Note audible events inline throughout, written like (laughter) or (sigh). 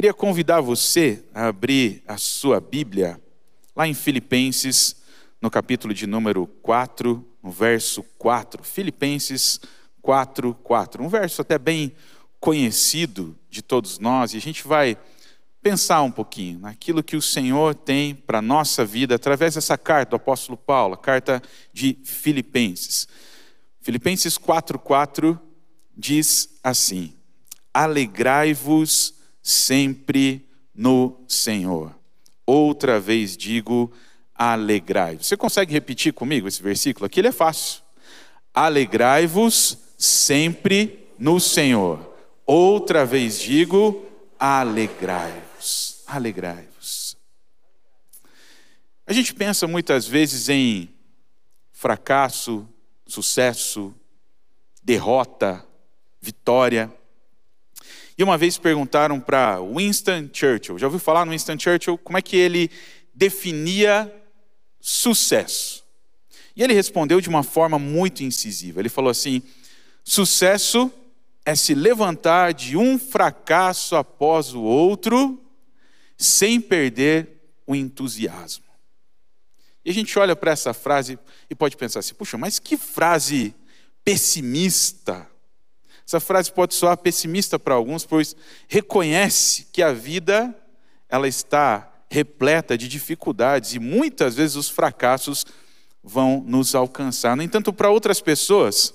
Queria convidar você a abrir a sua Bíblia lá em Filipenses, no capítulo de número 4, no verso 4. Filipenses 4, 4. Um verso até bem conhecido de todos nós, e a gente vai pensar um pouquinho naquilo que o Senhor tem para a nossa vida através dessa carta do apóstolo Paulo, a carta de Filipenses. Filipenses 4, 4 diz assim: Alegrai-vos sempre no Senhor. Outra vez digo, alegrai. Você consegue repetir comigo esse versículo? Aqui ele é fácil. Alegrai-vos sempre no Senhor. Outra vez digo, alegrai-vos. Alegrai-vos. A gente pensa muitas vezes em fracasso, sucesso, derrota, vitória. E uma vez perguntaram para Winston Churchill, já ouviu falar no Winston Churchill, como é que ele definia sucesso? E ele respondeu de uma forma muito incisiva. Ele falou assim: sucesso é se levantar de um fracasso após o outro, sem perder o entusiasmo. E a gente olha para essa frase e pode pensar assim: puxa, mas que frase pessimista, essa frase pode soar pessimista para alguns, pois reconhece que a vida ela está repleta de dificuldades e muitas vezes os fracassos vão nos alcançar. No entanto, para outras pessoas,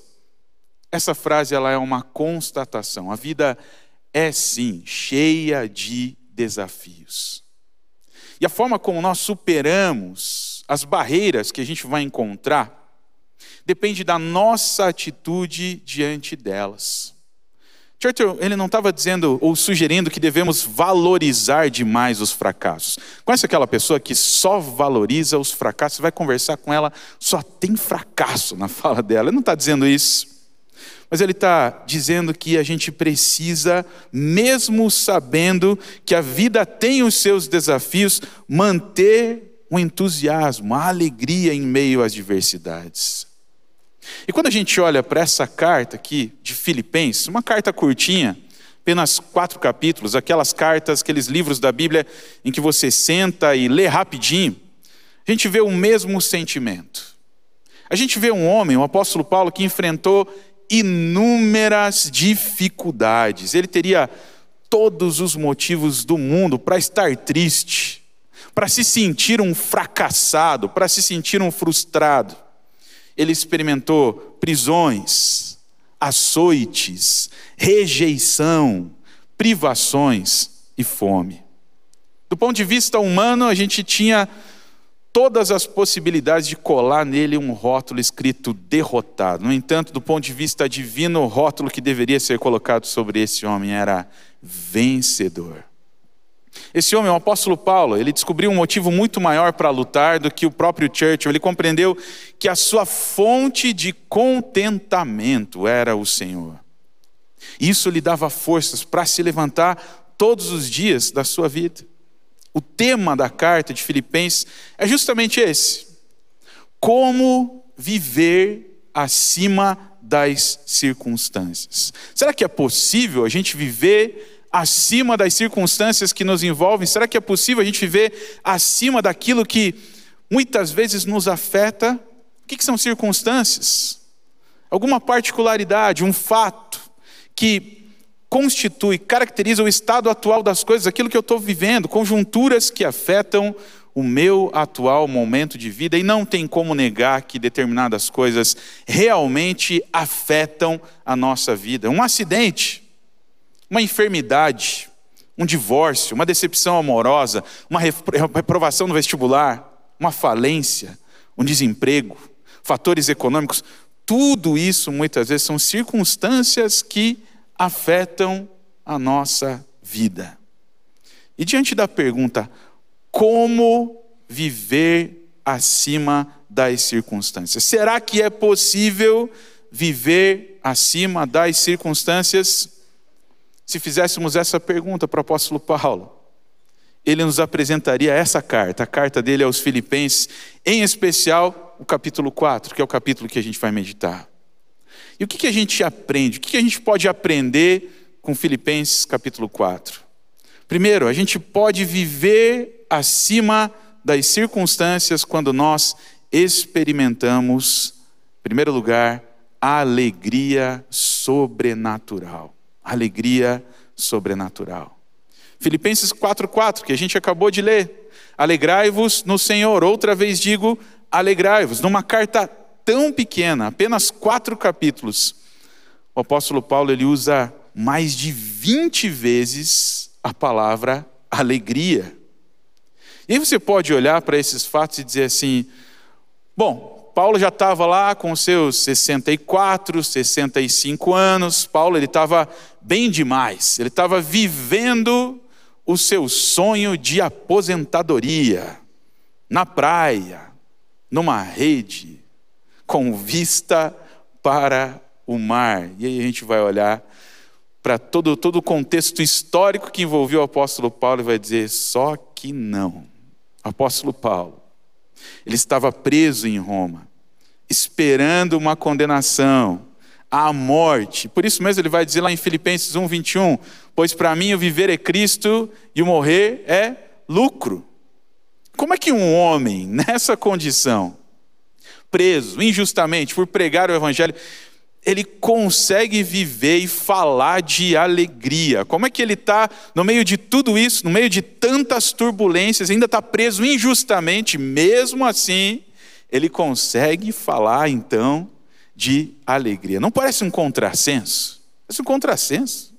essa frase ela é uma constatação. A vida é sim cheia de desafios. E a forma como nós superamos as barreiras que a gente vai encontrar depende da nossa atitude diante delas. Churchill, ele não estava dizendo ou sugerindo que devemos valorizar demais os fracassos. Conhece aquela pessoa que só valoriza os fracassos, vai conversar com ela, só tem fracasso na (laughs) fala dela. Ele não está dizendo isso. Mas ele está dizendo que a gente precisa, mesmo sabendo que a vida tem os seus desafios, manter o entusiasmo, a alegria em meio às diversidades. E quando a gente olha para essa carta aqui de Filipenses, uma carta curtinha, apenas quatro capítulos, aquelas cartas, aqueles livros da Bíblia em que você senta e lê rapidinho, a gente vê o mesmo sentimento. A gente vê um homem, o apóstolo Paulo, que enfrentou inúmeras dificuldades. Ele teria todos os motivos do mundo para estar triste, para se sentir um fracassado, para se sentir um frustrado ele experimentou prisões, açoites, rejeição, privações e fome. Do ponto de vista humano, a gente tinha todas as possibilidades de colar nele um rótulo escrito derrotado. No entanto, do ponto de vista divino, o rótulo que deveria ser colocado sobre esse homem era vencedor. Esse homem, o apóstolo Paulo, ele descobriu um motivo muito maior para lutar do que o próprio Churchill. Ele compreendeu que a sua fonte de contentamento era o Senhor. Isso lhe dava forças para se levantar todos os dias da sua vida. O tema da carta de Filipenses é justamente esse: como viver acima das circunstâncias. Será que é possível a gente viver acima das circunstâncias que nos envolvem? Será que é possível a gente viver acima daquilo que muitas vezes nos afeta? O que, são circunstâncias? Alguma particularidade, um fato que constitui, caracteriza o estado atual das coisas, aquilo que eu estou vivendo, conjunturas que afetam o meu atual momento de vida, e não tem como negar que determinadas coisas realmente afetam a nossa vida. Um acidente uma enfermidade, um divórcio, uma decepção amorosa, uma reprovação no vestibular, uma falência, um desemprego, fatores econômicos, tudo isso muitas vezes são circunstâncias que afetam a nossa vida. E diante da pergunta, como viver acima das circunstâncias? Será que é possível viver acima das circunstâncias? Se fizéssemos essa pergunta para o apóstolo Paulo, ele nos apresentaria essa carta, a carta dele aos Filipenses, em especial o capítulo 4, que é o capítulo que a gente vai meditar. E o que, a gente aprende? O que a gente pode aprender com Filipenses capítulo 4? Primeiro, a gente pode viver acima das circunstâncias quando nós experimentamos, em primeiro lugar, a alegria sobrenatural. Alegria sobrenatural. Filipenses 4:4, que a gente acabou de ler. Alegrai-vos no Senhor. Outra vez digo, alegrai-vos. Numa carta tão pequena, apenas quatro capítulos, o apóstolo Paulo ele usa mais de 20 vezes a palavra alegria. E você pode olhar para esses fatos e dizer assim: bom, Paulo já estava lá com seus 64, 65 anos, Paulo ele estava bem demais, ele estava vivendo o seu sonho de aposentadoria, na praia, numa rede, com vista para o mar. E aí a gente vai olhar para todo, todo o contexto histórico que envolveu o apóstolo Paulo e vai dizer: só que não. Apóstolo Paulo, ele estava preso em Roma, esperando uma condenação à morte. Por isso mesmo ele vai dizer lá em Filipenses 1, 21, pois para mim o viver é Cristo e o morrer é lucro. Como é que um homem (laughs) nessa condição, preso injustamente por pregar o evangelho, ele consegue viver e falar de alegria. Como é que ele está no meio de tudo isso, no meio de tantas turbulências, ainda está preso injustamente, mesmo assim, ele consegue falar então de alegria. Não parece um contrassenso? Parece um contrassenso.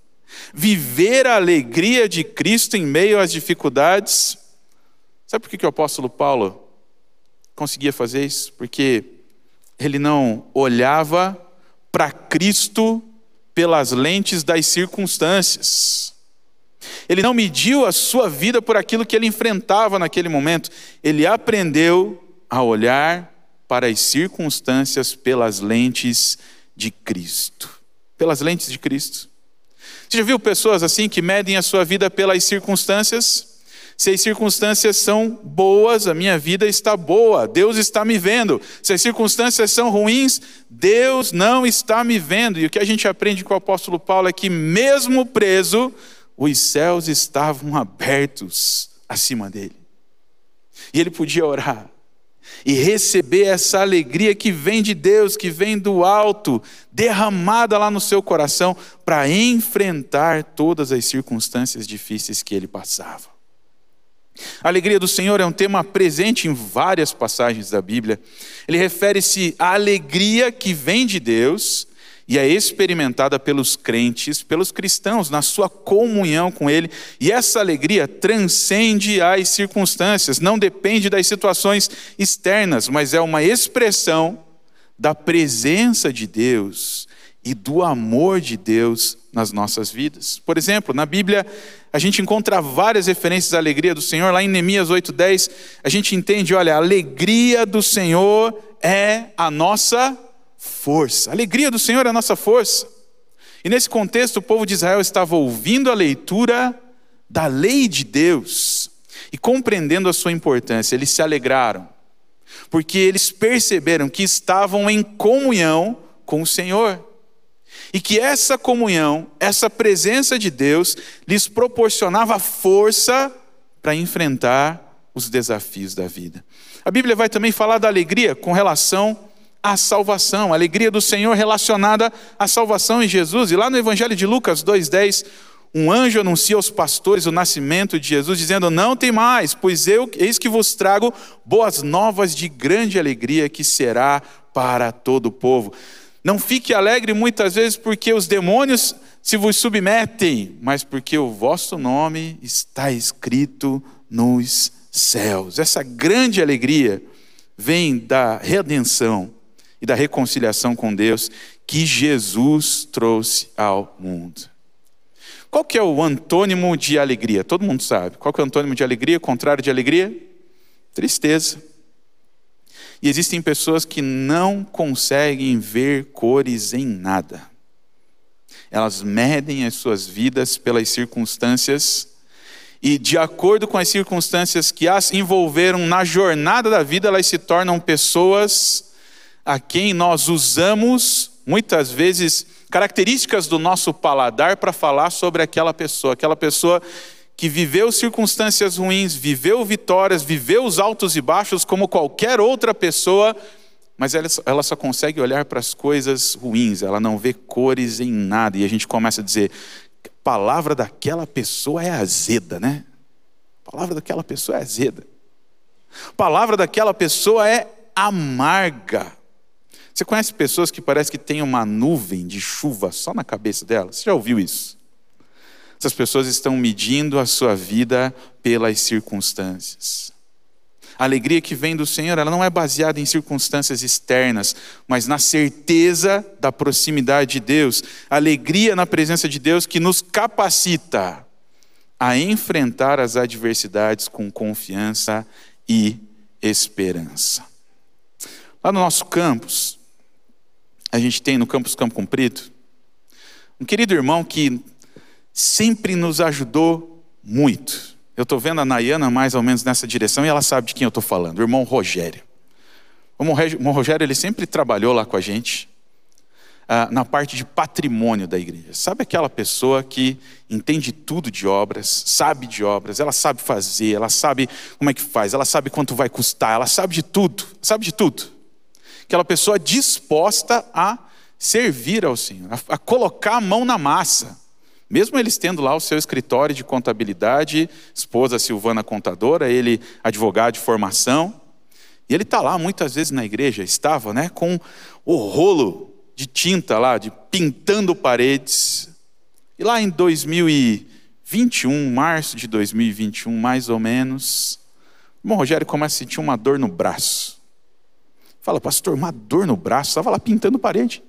Viver a alegria de Cristo em meio às dificuldades. Sabe por que o apóstolo Paulo conseguia fazer isso? Porque ele não olhava para Cristo pelas lentes das circunstâncias. Ele não mediu a sua vida por aquilo que ele enfrentava naquele momento. Ele aprendeu a olhar para as circunstâncias pelas lentes de Cristo. Pelas lentes de Cristo. Você já viu pessoas assim que medem a sua vida pelas circunstâncias? Se as circunstâncias são boas, a minha vida está boa, Deus está me vendo. Se as circunstâncias são ruins, Deus não está me vendo. E o que a gente aprende com o apóstolo Paulo é que, mesmo preso, os céus estavam abertos acima dele. E ele podia orar e receber essa alegria que vem de Deus, que vem do alto, derramada lá no seu coração, para enfrentar todas as circunstâncias difíceis que ele passava. A alegria do Senhor é um tema presente em várias passagens da Bíblia. Ele refere-se à alegria que vem de Deus e é experimentada pelos crentes, pelos cristãos, na sua comunhão com Ele. E essa alegria transcende as circunstâncias, não depende das situações externas, mas é uma expressão da presença de Deus e do amor de Deus nas nossas vidas. Por exemplo, na Bíblia, a gente encontra várias referências à alegria do Senhor. Lá em Neemias 8:10, a gente entende, olha, a alegria do Senhor é a nossa força. A alegria do Senhor é a nossa força. E nesse contexto, o povo de Israel estava ouvindo a leitura da lei de Deus e compreendendo a sua importância. Eles se alegraram, porque eles perceberam que estavam em comunhão com o Senhor e que essa comunhão, essa presença de Deus, lhes proporcionava força para enfrentar os desafios da vida. A Bíblia vai também falar da alegria com relação à salvação, a alegria do Senhor relacionada à salvação em Jesus. E lá no Evangelho de Lucas 2,10, um anjo anuncia aos pastores o nascimento de Jesus, dizendo: Não tem mais, pois eu, eis que vos trago boas novas de grande alegria que será para todo o povo. Não fique alegre muitas vezes porque os demônios se vos submetem, mas porque o vosso nome está escrito nos céus. Essa grande alegria vem da redenção e da reconciliação com Deus que Jesus trouxe ao mundo. Qual que é o antônimo de alegria? Todo mundo sabe. Qual que é o antônimo de alegria? O contrário de alegria? Tristeza. E existem pessoas que não conseguem ver cores em nada. Elas medem as suas vidas pelas circunstâncias e, de acordo com as circunstâncias que as envolveram na jornada da vida, elas se tornam pessoas a quem nós usamos, muitas vezes, características do nosso paladar para falar sobre aquela pessoa. Aquela pessoa que viveu circunstâncias ruins, viveu vitórias, viveu os altos e baixos como qualquer outra pessoa, mas ela, ela só consegue olhar para as coisas ruins, ela não vê cores em nada. E a gente começa a dizer: a palavra daquela pessoa é azeda, né? A palavra daquela pessoa é azeda. A palavra daquela pessoa é amarga. Você conhece pessoas que parece que tem uma nuvem de chuva só na cabeça delas? Você já ouviu isso? Essas pessoas estão medindo a sua vida pelas circunstâncias. A alegria que vem do Senhor, ela não é baseada em circunstâncias externas, mas na certeza da proximidade de Deus. Alegria na presença de Deus que nos capacita a enfrentar as adversidades com confiança e esperança. Lá no nosso campus, a gente tem no campus Campo Comprido, um querido irmão que sempre nos ajudou muito. Eu estou vendo a Nayana mais ou menos nessa direção e ela sabe de quem eu estou falando, o irmão Rogério. O irmão Rogério ele sempre trabalhou lá com a gente ah, na parte de patrimônio da igreja. Sabe aquela pessoa que entende tudo de obras, sabe de obras, ela sabe fazer, ela sabe como é que faz, ela sabe quanto vai custar, ela sabe de tudo, sabe de tudo aquela pessoa disposta a servir ao Senhor, a, a colocar a mão na massa. Mesmo eles tendo lá o seu escritório de contabilidade, esposa Silvana contadora, ele advogado de formação, e ele está lá muitas vezes na igreja, estava né, com o rolo de tinta lá, de pintando paredes. E lá em 2021, março de 2021, mais ou menos, o irmão Rogério começa a sentir uma dor no braço. Fala, pastor, uma dor no braço, estava lá pintando parede.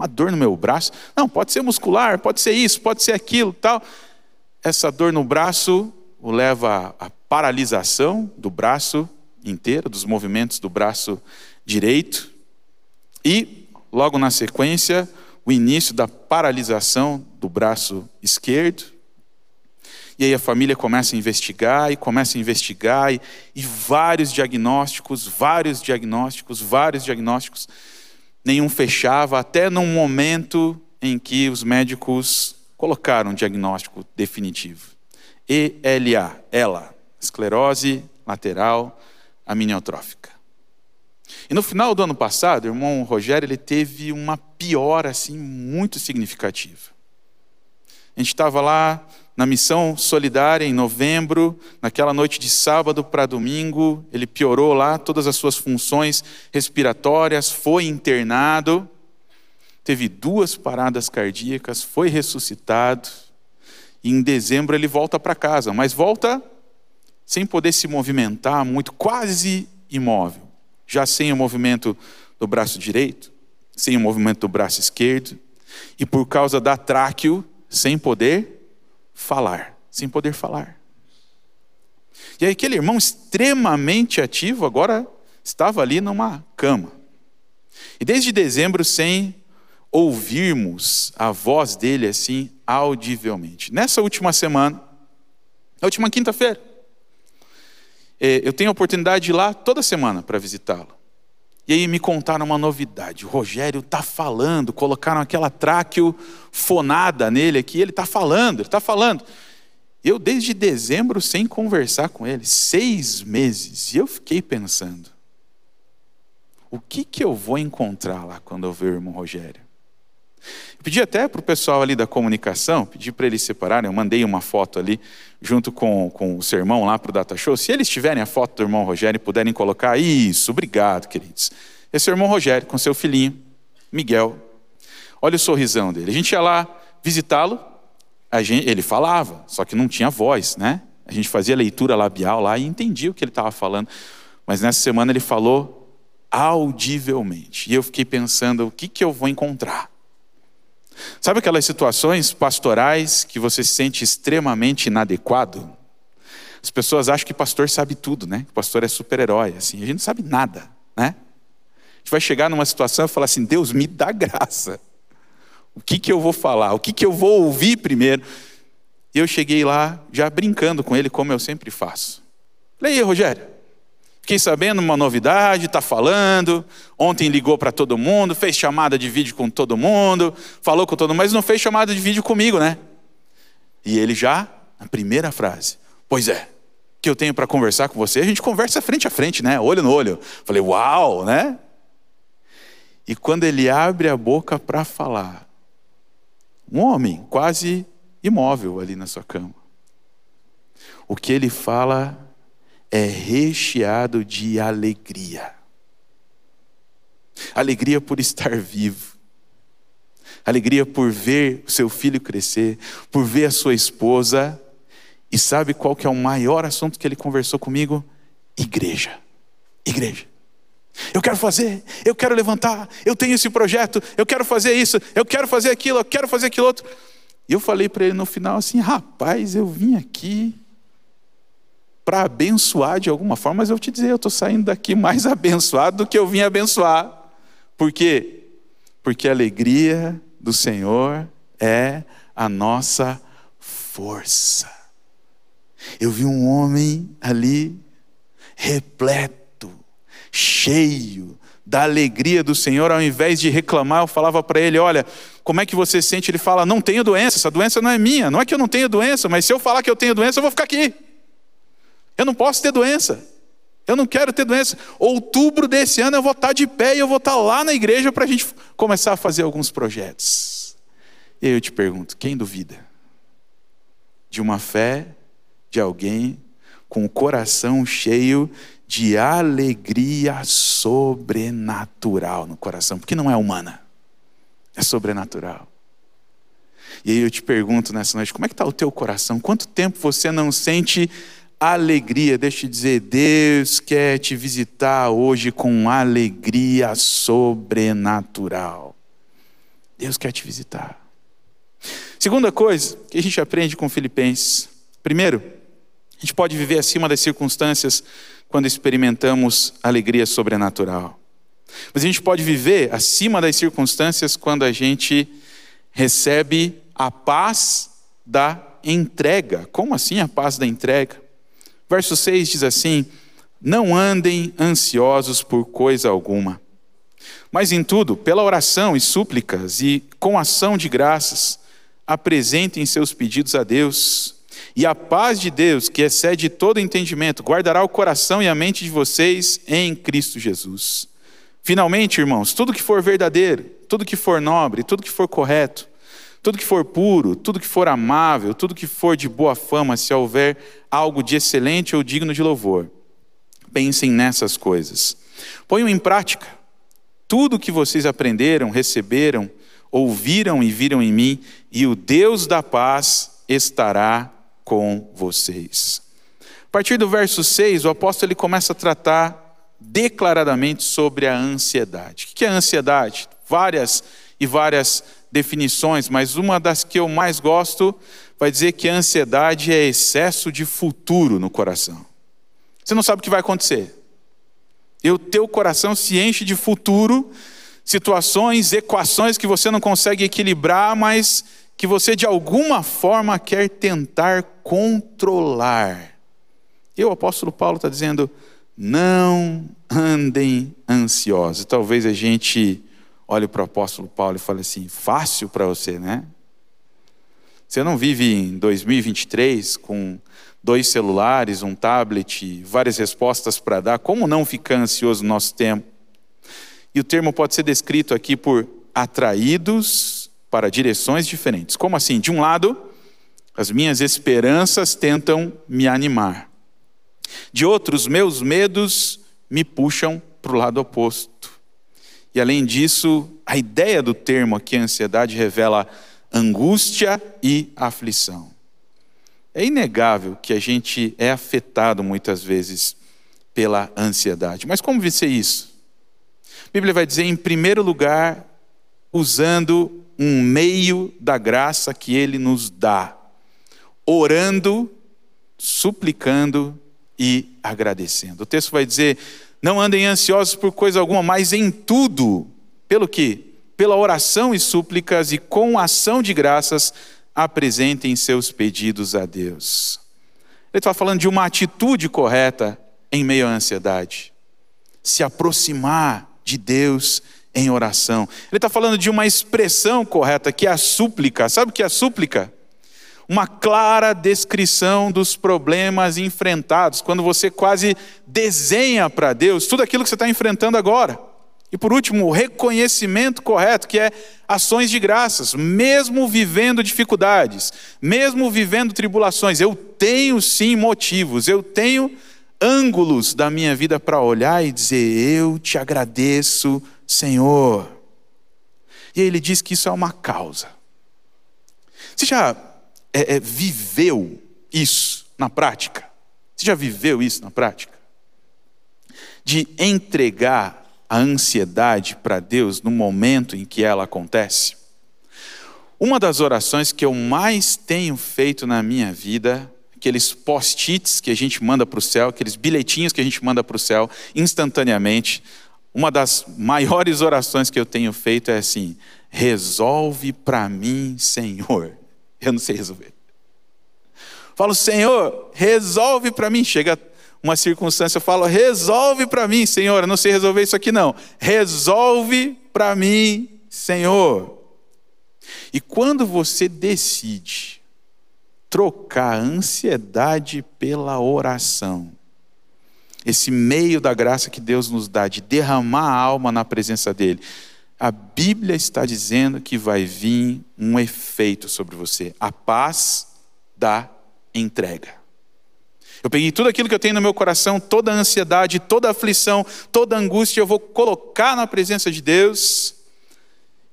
Uma dor no meu braço. Não, pode ser muscular, pode ser isso, pode ser aquilo, tal. Essa dor no braço o leva à paralisação do braço inteiro, dos movimentos do braço direito. E, logo na sequência, o início da paralisação do braço esquerdo. E aí a família começa a investigar e começa a investigar, e, e vários diagnósticos, vários diagnósticos, vários diagnósticos. Nenhum fechava, até num momento em que os médicos colocaram um diagnóstico definitivo. ELA, ela, esclerose lateral aminiotrófica. E no final do ano passado, o irmão Rogério ele teve uma piora assim muito significativa. A gente estava lá na missão solidária em novembro, naquela noite de sábado para domingo, ele piorou lá todas as suas funções respiratórias, foi internado, teve duas paradas cardíacas, foi ressuscitado, e em dezembro ele volta para casa, mas volta sem poder se movimentar muito, quase imóvel, já sem o movimento do braço direito, sem o movimento do braço esquerdo, e por causa da tráqueo, sem poder falar, sem poder falar. E aí, aquele irmão extremamente ativo agora estava ali numa cama. E desde dezembro, sem ouvirmos a voz dele assim audivelmente. Nessa última semana, na última quinta-feira, é, eu tenho a oportunidade de ir lá toda semana para visitá-lo. E aí me contaram uma novidade. O Rogério está falando, colocaram aquela tráqueo fonada nele aqui, ele está falando, ele está falando. Eu desde dezembro sem conversar com ele, seis meses, e eu fiquei pensando, o que, que eu vou encontrar lá quando eu ver o irmão Rogério? Eu pedi até para o pessoal ali da comunicação, pedi para eles separarem, eu mandei uma foto ali, junto com, com o sermão lá para o Data Show. Se eles tiverem a foto do irmão Rogério e puderem colocar, isso, obrigado, queridos. Esse é o irmão Rogério, com seu filhinho, Miguel. Olha o sorrisão dele. A gente ia lá visitá-lo, ele falava, só que não tinha voz, né? A gente fazia leitura labial lá e entendia o que ele estava falando. Mas nessa semana ele falou audivelmente. E eu fiquei pensando, o que, que eu vou encontrar? Sabe aquelas situações pastorais que você se sente extremamente inadequado? As pessoas acham que pastor sabe tudo, né? Que pastor é super-herói, assim. A gente não sabe nada, né? A gente vai chegar numa situação e falar assim: Deus me dá graça. O que, que eu vou falar? O que, que eu vou ouvir primeiro? E eu cheguei lá já brincando com ele, como eu sempre faço. Falei, aí, Rogério, Fiquei sabendo uma novidade, está falando. Ontem ligou para todo mundo, fez chamada de vídeo com todo mundo, falou com todo mundo, mas não fez chamada de vídeo comigo, né? E ele já a primeira frase: Pois é, que eu tenho para conversar com você, a gente conversa frente a frente, né? Olho no olho. Falei, uau, né? E quando ele abre a boca para falar, um homem quase imóvel ali na sua cama, o que ele fala é recheado de alegria. Alegria por estar vivo. Alegria por ver o seu filho crescer, por ver a sua esposa e sabe qual que é o maior assunto que ele conversou comigo? Igreja. Igreja. Eu quero fazer, eu quero levantar, eu tenho esse projeto, eu quero fazer isso, eu quero fazer aquilo, eu quero fazer aquilo outro. E eu falei para ele no final assim: rapaz, eu vim aqui para abençoar de alguma forma, mas eu te dizer, eu estou saindo daqui mais (laughs) abençoado do que eu vim abençoar. Por quê? Porque a alegria do Senhor é a nossa força. Eu vi um homem ali, repleto, cheio da alegria do Senhor, ao invés de reclamar, eu falava para ele: Olha, como é que você sente? Ele fala: Não tenho doença, essa doença não é minha. Não é que eu não tenho doença, mas se eu falar que eu tenho doença, eu vou ficar aqui. Eu não posso ter doença. Eu não quero ter doença. Outubro desse ano eu vou estar de pé e eu vou estar lá na igreja para a gente começar a fazer alguns projetos. E aí eu te pergunto: quem duvida de uma fé de alguém com o coração cheio de alegria sobrenatural no coração, porque não é humana, é sobrenatural. E aí eu te pergunto nessa noite, como é que está o teu coração? Quanto tempo você não sente alegria? Deixa eu dizer, Deus quer te visitar hoje com alegria sobrenatural. Deus quer te visitar. Segunda coisa que a gente aprende com Filipenses. Primeiro, a gente pode viver acima das circunstâncias quando experimentamos alegria sobrenatural. Mas a gente pode viver acima das circunstâncias quando a gente recebe a paz da entrega. Como assim a paz da entrega? Verso 6 diz assim: Não andem ansiosos por coisa alguma, mas em tudo, pela oração e súplicas e com ação de graças, apresentem seus pedidos a Deus e a paz de Deus, que excede todo entendimento, guardará o coração e a mente de vocês em Cristo Jesus. Finalmente, irmãos, tudo que for verdadeiro, tudo que for nobre, tudo que for correto, tudo que for puro, tudo que for amável, tudo que for de boa fama, se houver algo de excelente ou digno de louvor, pensem nessas coisas. Ponham em prática tudo o que vocês aprenderam, receberam, ouviram e viram em mim, e o Deus da paz estará com vocês. A partir do verso 6, o apóstolo ele começa a tratar declaradamente sobre a ansiedade. O que é ansiedade? Várias e várias definições, mas uma das que eu mais gosto vai dizer que a ansiedade é excesso de futuro no coração. Você não sabe o que vai acontecer. E o teu coração se enche de futuro, situações, equações que você não consegue equilibrar, mas que você de alguma forma quer tentar controlar. E o apóstolo Paulo está dizendo: não andem ansiosos. Talvez a gente olhe para o apóstolo Paulo e fale assim: fácil para você, né? Você não vive em 2023 com dois celulares, um tablet, várias respostas para dar. Como não ficar ansioso no nosso tempo? E o termo pode ser descrito aqui por atraídos para direções diferentes. Como assim? De um lado, as minhas esperanças tentam me animar. De outro, os meus medos me puxam para o lado oposto. E além disso, a ideia do termo aqui, ansiedade, revela angústia e aflição. É inegável que a gente é afetado muitas vezes pela ansiedade. Mas como vencer isso? A Bíblia vai dizer, em primeiro lugar, usando um meio da graça que Ele nos dá, orando, suplicando e agradecendo. O texto vai dizer: não andem ansiosos por coisa alguma, mas em tudo, pelo que? Pela oração e súplicas e com ação de graças, apresentem seus pedidos a Deus. Ele está falando de uma atitude correta em meio à ansiedade. Se aproximar de Deus em oração. Ele está falando de uma expressão correta, que é a súplica. Sabe o que é a súplica? Uma clara descrição dos problemas enfrentados, quando você quase desenha para Deus tudo aquilo que você está enfrentando agora. E por último, o reconhecimento correto, que é ações de graças, mesmo vivendo dificuldades, mesmo vivendo tribulações. Eu tenho sim motivos, eu tenho ângulos da minha vida para olhar e dizer: Eu te agradeço, Senhor. E ele diz que isso é uma causa. Você já é, é, viveu isso na prática? Você já viveu isso na prática? De entregar a ansiedade para Deus no momento em que ela acontece? Uma das orações que eu mais tenho feito na minha vida, aqueles post-its que a gente manda para o céu, aqueles bilhetinhos que a gente manda para o céu instantaneamente, uma das maiores orações que eu tenho feito é assim: resolve para mim, Senhor. (laughs) Eu não sei resolver. Falo, Senhor, resolve para mim. Chega uma circunstância, eu falo, resolve para mim, Senhor. Eu não sei resolver isso aqui, não. Resolve para mim, Senhor. E quando você decide trocar a ansiedade pela oração, esse meio da graça que Deus nos dá de derramar a alma na presença dEle, a Bíblia está dizendo que vai vir um efeito sobre você, a paz da entrega. Eu peguei tudo aquilo que eu tenho no meu coração, toda a ansiedade, toda a aflição, toda a angústia, eu vou colocar na presença de Deus.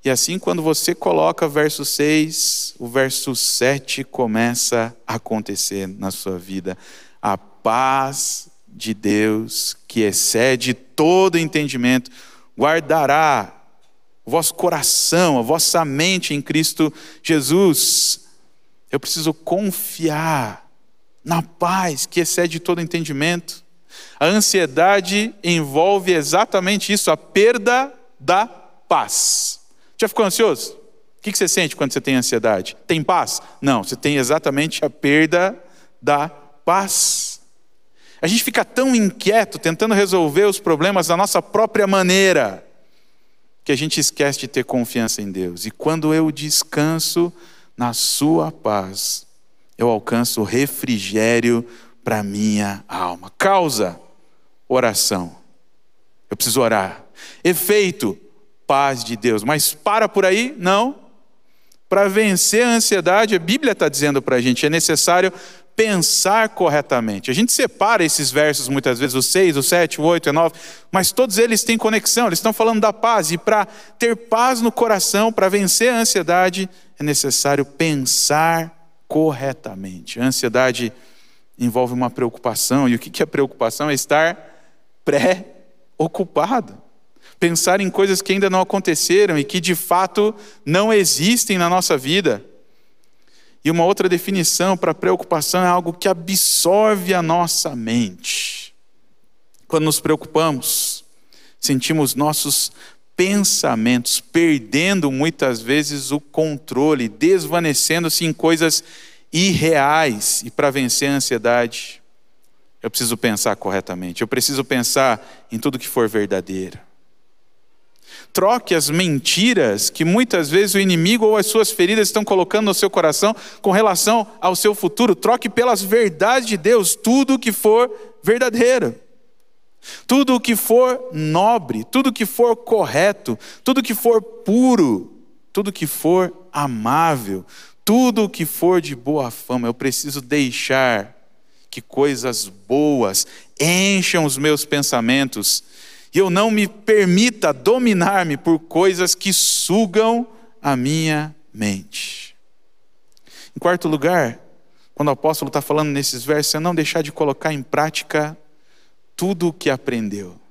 E assim, quando você coloca verso 6, o verso 7 começa a acontecer na sua vida. A paz de Deus, que excede todo entendimento, guardará o vosso coração, a vossa mente em Cristo Jesus. Eu preciso confiar na paz que excede todo entendimento. A ansiedade envolve exatamente isso, a perda da paz. Já ficou ansioso? O que você sente quando você tem ansiedade? Tem paz? Não, você tem exatamente a perda da paz. A gente fica tão inquieto tentando resolver os problemas da nossa própria maneira, que a gente esquece de ter confiança em Deus. E quando eu descanso na Sua paz, eu alcanço refrigério para minha alma. Causa, oração. Eu preciso orar. Efeito, paz de Deus. Mas para por aí? Não. Para vencer a ansiedade, a Bíblia está dizendo para a gente, é necessário pensar corretamente. A gente separa esses versos muitas vezes, o 6, o 7, o 8, o 9, mas todos eles têm conexão, eles estão falando da paz. E para ter paz no coração, para vencer a ansiedade, é necessário pensar corretamente. A ansiedade envolve uma preocupação, e o que é preocupação? É estar pré-ocupado. Pensar em coisas que ainda não aconteceram e que de fato não existem na nossa vida. E uma outra definição para preocupação é algo que absorve a nossa mente. Quando nos preocupamos, sentimos nossos pensamentos, perdendo muitas vezes o controle, desvanecendo-se em coisas irreais. E para vencer a ansiedade, eu preciso pensar corretamente, eu preciso pensar em tudo que for verdadeiro. Troque as mentiras que muitas vezes o inimigo ou as suas feridas estão colocando no seu coração com relação ao seu futuro. Troque pelas verdades de Deus tudo que for verdadeiro. Tudo o que for nobre, tudo que for correto, tudo que for puro, tudo que for amável, tudo o que for de boa fama, eu preciso deixar que coisas boas encham os meus pensamentos e eu não me permita dominar-me por coisas que sugam a minha mente. Em quarto lugar, quando o apóstolo está falando nesses versos, é não deixar de colocar em prática tudo o que aprendeu.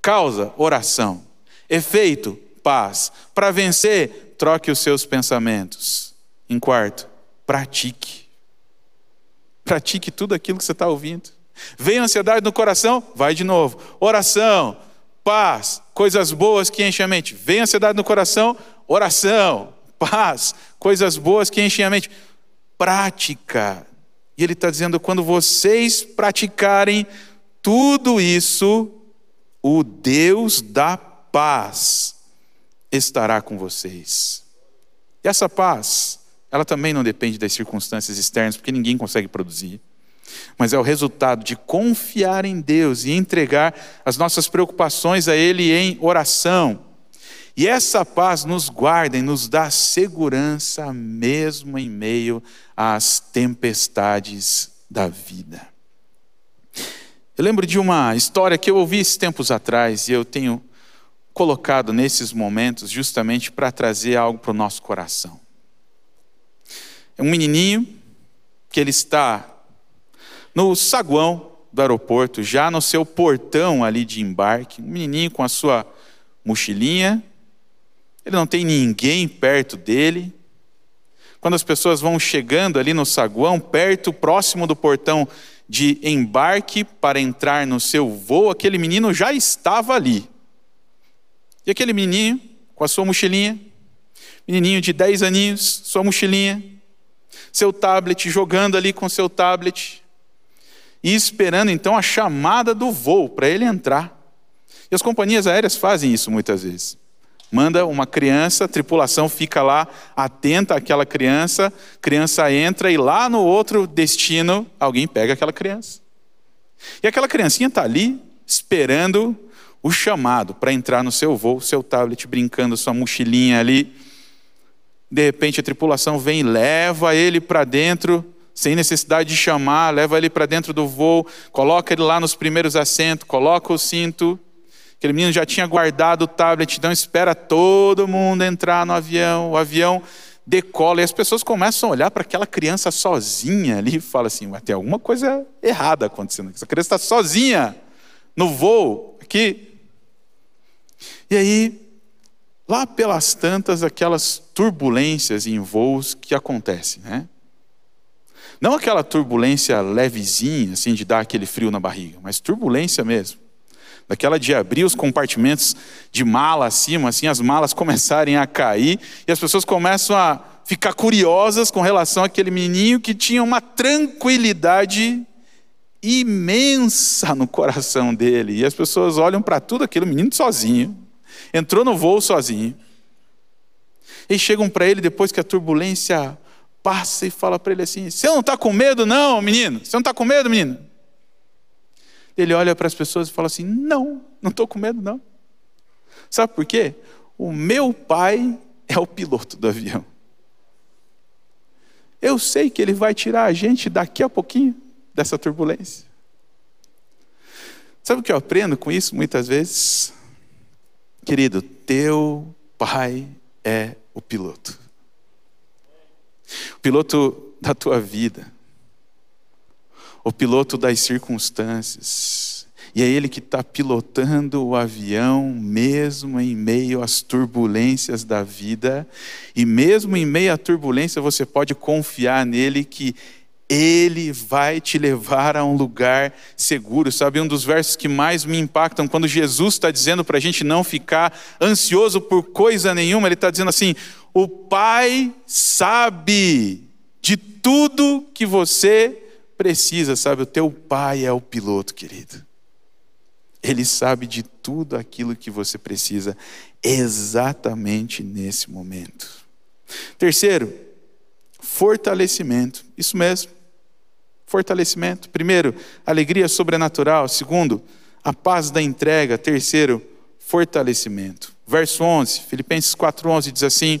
Causa, oração. Efeito, paz. Para vencer, troque os seus pensamentos. Em quarto, pratique. Pratique tudo aquilo que você está ouvindo. Vem ansiedade no coração, vai de novo. Oração, paz, coisas boas que enchem a mente. Vem ansiedade no coração, oração, paz, coisas boas que enchem a mente. Prática. E ele está dizendo: quando vocês praticarem tudo isso, o Deus da paz estará com vocês. E essa paz, ela também não depende das circunstâncias externas, porque ninguém consegue produzir. Mas é o resultado de confiar em Deus e entregar as nossas preocupações a Ele em oração. E essa paz nos guarda e nos dá segurança, mesmo em meio às tempestades da vida. Eu lembro de uma história que eu ouvi esses tempos atrás e eu tenho colocado nesses momentos justamente para trazer algo para o nosso coração. É um menininho que ele está no saguão do aeroporto, já no seu portão ali de embarque, um menininho com a sua mochilinha, ele não tem ninguém perto dele. Quando as pessoas vão chegando ali no saguão, perto, próximo do portão de embarque para entrar no seu voo, aquele menino já estava ali. E aquele menininho, com a sua mochilinha, menininho de 10 aninhos, sua mochilinha, seu tablet, jogando ali com seu tablet, e esperando então a chamada do voo para ele entrar. E as companhias aéreas fazem isso muitas vezes. Manda uma criança, a tripulação fica lá atenta àquela criança, criança entra e lá no outro destino alguém pega aquela criança. E aquela criancinha está ali esperando o chamado para entrar no seu voo, seu tablet brincando, sua mochilinha ali. De repente a tripulação vem, leva ele para dentro, sem necessidade de chamar, leva ele para dentro do voo, coloca ele lá nos primeiros assentos, coloca o cinto. Aquele menino já tinha guardado o tablet, então espera todo mundo entrar no avião, o avião decola e as pessoas começam a olhar para aquela criança sozinha ali e falam assim: tem alguma coisa errada acontecendo. Essa criança está sozinha no voo aqui. E aí, lá pelas tantas, aquelas turbulências em voos que acontecem, né? Não aquela turbulência levezinha, assim, de dar aquele frio na barriga, mas turbulência mesmo daquela de abrir os compartimentos de mala acima, assim, as malas (laughs) começarem a cair e as pessoas começam a ficar curiosas com relação àquele menino que tinha uma tranquilidade imensa no coração dele. E as pessoas olham para tudo aquilo, menino sozinho, entrou no voo sozinho. E chegam para ele depois que a turbulência passa e fala para ele assim: Você não está com medo, não, menino? Você não está com medo, menino? Ele olha para as pessoas e fala assim: Não, não estou com medo, não. Sabe por quê? O meu pai é o piloto do avião. Eu sei que ele vai tirar a gente daqui a pouquinho dessa turbulência. Sabe o que eu aprendo com isso muitas vezes? Querido, teu pai é o piloto. O piloto da tua vida o piloto das circunstâncias. E é ele que está pilotando o avião, mesmo em meio às turbulências da vida. E mesmo em meio à turbulência, você pode confiar nele que ele vai te levar a um lugar seguro. Sabe, um dos versos que mais me impactam, quando Jesus está dizendo para a gente não ficar ansioso por coisa nenhuma, ele está dizendo assim: o Pai sabe de tudo que você precisa, sabe? O teu pai é o piloto, querido. Ele sabe de tudo aquilo que você precisa exatamente nesse momento. Terceiro, fortalecimento. Isso mesmo. Fortalecimento. Primeiro, alegria sobrenatural. Segundo, a paz da entrega. Terceiro, fortalecimento. Verso 11, Filipenses 4:11 diz assim: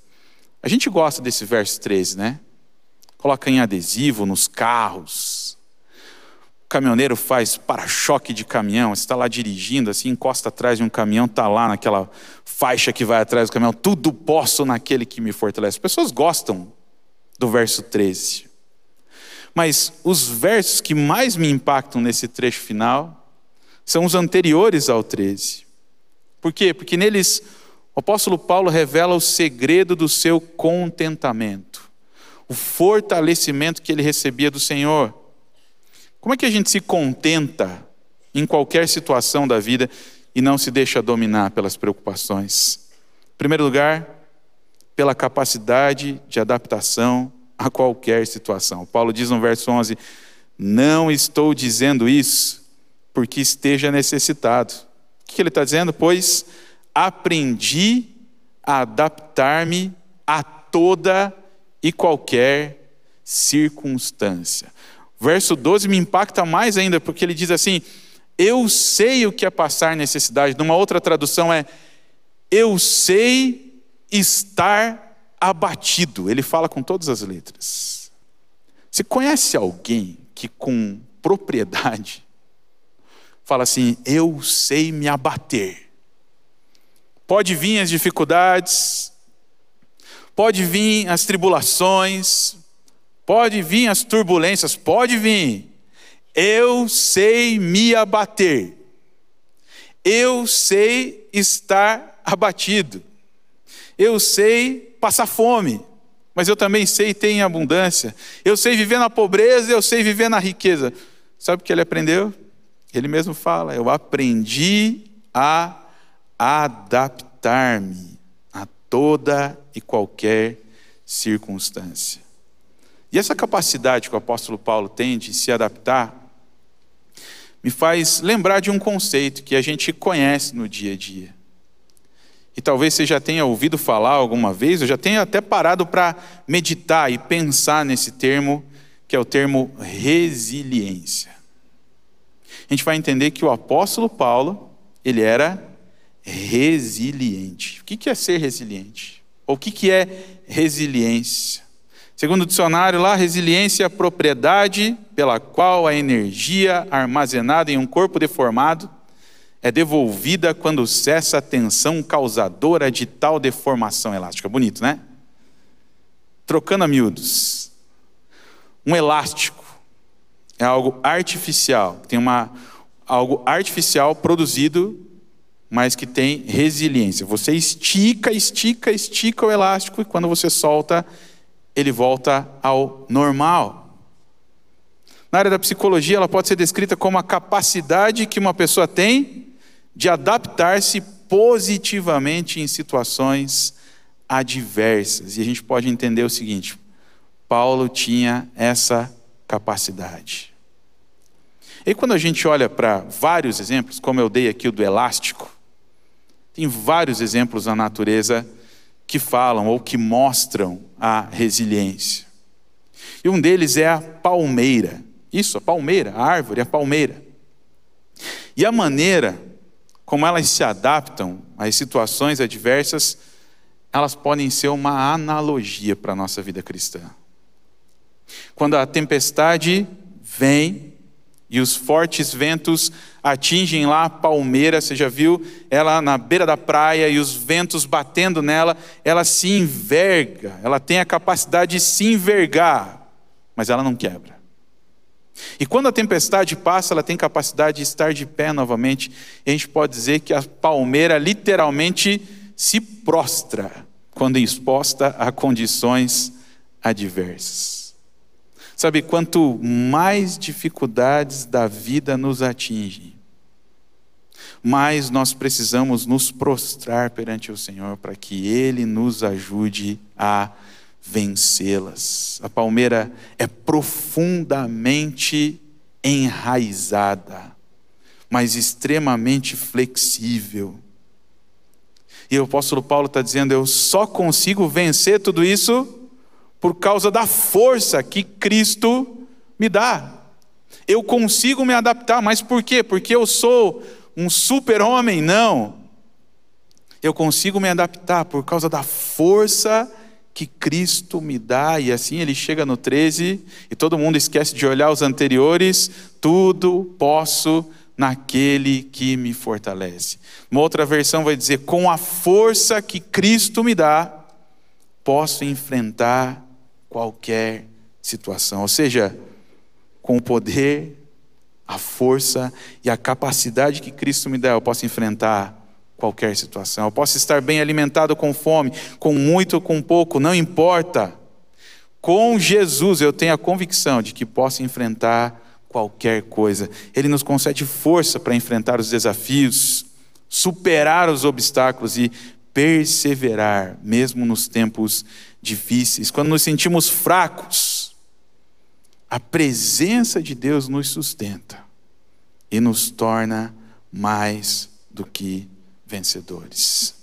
A gente gosta desse verso 13, né? coloca em adesivo nos carros. O caminhoneiro faz para-choque de caminhão, está lá dirigindo, assim, encosta atrás de um caminhão, está lá naquela faixa que vai atrás do caminhão, tudo posso naquele que me fortalece. As pessoas gostam do verso 13. Mas os versos que mais me impactam nesse trecho final são os anteriores ao 13. Por quê? Porque neles o apóstolo Paulo revela o segredo do seu contentamento. o fortalecimento que ele recebia do Senhor. Como é que a gente se contenta em qualquer situação da vida e não se deixa dominar pelas preocupações? Em primeiro lugar, pela capacidade de adaptação a qualquer situação. Paulo diz no verso 11: Não estou dizendo isso porque esteja necessitado. O que ele está dizendo? Pois aprendi a adaptar-me a toda e qualquer circunstância. Verso 12 me impacta mais ainda, porque ele diz assim: Eu sei o que é passar necessidade. Numa outra tradução é: Eu sei estar abatido. Ele fala com todas as letras. Você conhece alguém que com propriedade fala assim: Eu sei me abater. Pode vir as dificuldades, pode vir as tribulações, pode vir as turbulências, pode vir. Eu sei me abater. Eu sei estar abatido. Eu sei passar fome, mas eu também sei ter em abundância. Eu sei viver na pobreza, eu sei viver na riqueza. Sabe o que ele aprendeu? Ele mesmo fala: Eu aprendi a adaptar-me a toda e qualquer circunstância. E essa capacidade que o apóstolo Paulo tem de se adaptar me faz lembrar de um conceito que a gente conhece no dia a dia. E talvez você já tenha ouvido falar alguma vez, ou já tenha até parado para meditar e pensar nesse termo, que é o termo resiliência a gente vai entender que o apóstolo Paulo, ele era resiliente. O que é ser resiliente? Ou o que é resiliência? Segundo o dicionário lá, resiliência é a propriedade pela qual a energia armazenada em um corpo deformado é devolvida quando cessa a tensão causadora de tal deformação elástica. Bonito, né? Trocando a miúdos. Um elástico é algo artificial, tem uma, algo artificial produzido, mas que tem resiliência. Você estica, estica, estica o elástico e quando você solta, ele volta ao normal. Na área da psicologia, ela pode ser descrita como a capacidade que uma pessoa tem de adaptar-se positivamente em situações adversas. E a gente pode entender o seguinte: Paulo tinha essa capacidade. E quando a gente olha para vários exemplos, como eu dei aqui o do elástico, tem vários exemplos na natureza que falam ou que mostram a resiliência. E um deles é a palmeira. Isso, a palmeira, a árvore, a palmeira. E a maneira como elas se adaptam às situações adversas, elas podem ser uma analogia para a nossa vida cristã. Quando a tempestade vem, e os fortes ventos atingem lá a palmeira, você já viu ela na beira da praia e os ventos batendo nela, ela se enverga, ela tem a capacidade de se envergar, mas ela não quebra. E quando a tempestade passa, ela tem capacidade de estar de pé novamente, e a gente pode dizer que a palmeira literalmente se prostra quando exposta a condições adversas. Sabe, quanto mais dificuldades da vida nos atingem, mais nós precisamos nos prostrar perante o Senhor para que Ele nos ajude a vencê-las. A palmeira é profundamente enraizada, mas extremamente flexível. E o apóstolo Paulo está dizendo: eu só consigo vencer tudo isso por causa da força que Cristo me dá. Eu consigo me adaptar, mas por quê? Porque eu sou um super-homem? Não. Eu consigo me adaptar por causa da força que Cristo me dá, e assim ele chega no 13, e todo mundo esquece de olhar os anteriores, tudo posso naquele que me fortalece. Uma outra versão vai dizer: com a força que Cristo me dá, posso enfrentar qualquer situação. Ou seja, com o poder, a força e a capacidade que Cristo me dá, eu posso enfrentar qualquer situação. Eu posso estar bem alimentado com fome, com muito ou com pouco, não importa. Com Jesus eu tenho a convicção de que posso enfrentar qualquer coisa. Ele nos concede força para enfrentar os desafios, superar os obstáculos e perseverar, mesmo nos tempos difíceis. Quando nos sentimos fracos, a presença de Deus nos sustenta e nos torna mais do que vencedores.